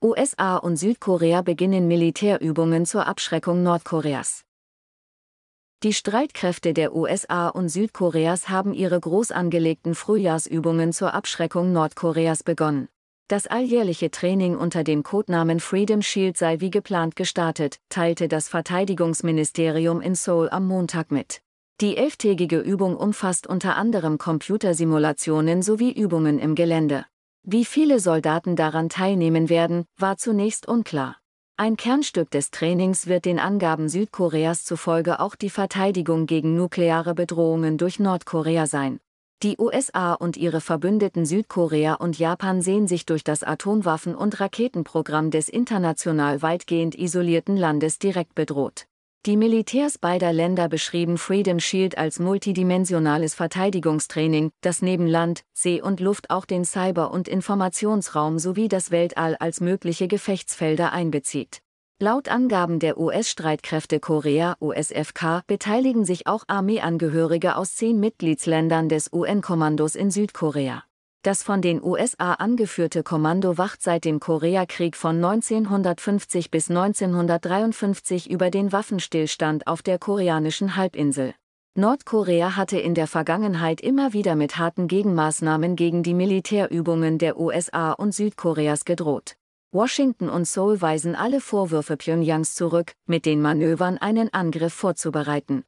USA und Südkorea beginnen Militärübungen zur Abschreckung Nordkoreas. Die Streitkräfte der USA und Südkoreas haben ihre groß angelegten Frühjahrsübungen zur Abschreckung Nordkoreas begonnen. Das alljährliche Training unter dem Codenamen Freedom Shield sei wie geplant gestartet, teilte das Verteidigungsministerium in Seoul am Montag mit. Die elftägige Übung umfasst unter anderem Computersimulationen sowie Übungen im Gelände. Wie viele Soldaten daran teilnehmen werden, war zunächst unklar. Ein Kernstück des Trainings wird den Angaben Südkoreas zufolge auch die Verteidigung gegen nukleare Bedrohungen durch Nordkorea sein. Die USA und ihre Verbündeten Südkorea und Japan sehen sich durch das Atomwaffen- und Raketenprogramm des international weitgehend isolierten Landes direkt bedroht. Die Militärs beider Länder beschrieben Freedom Shield als multidimensionales Verteidigungstraining, das neben Land, See und Luft auch den Cyber- und Informationsraum sowie das Weltall als mögliche Gefechtsfelder einbezieht. Laut Angaben der US-Streitkräfte Korea USFK beteiligen sich auch Armeeangehörige aus zehn Mitgliedsländern des UN-Kommandos in Südkorea. Das von den USA angeführte Kommando wacht seit dem Koreakrieg von 1950 bis 1953 über den Waffenstillstand auf der koreanischen Halbinsel. Nordkorea hatte in der Vergangenheit immer wieder mit harten Gegenmaßnahmen gegen die Militärübungen der USA und Südkoreas gedroht. Washington und Seoul weisen alle Vorwürfe Pyongyangs zurück, mit den Manövern einen Angriff vorzubereiten.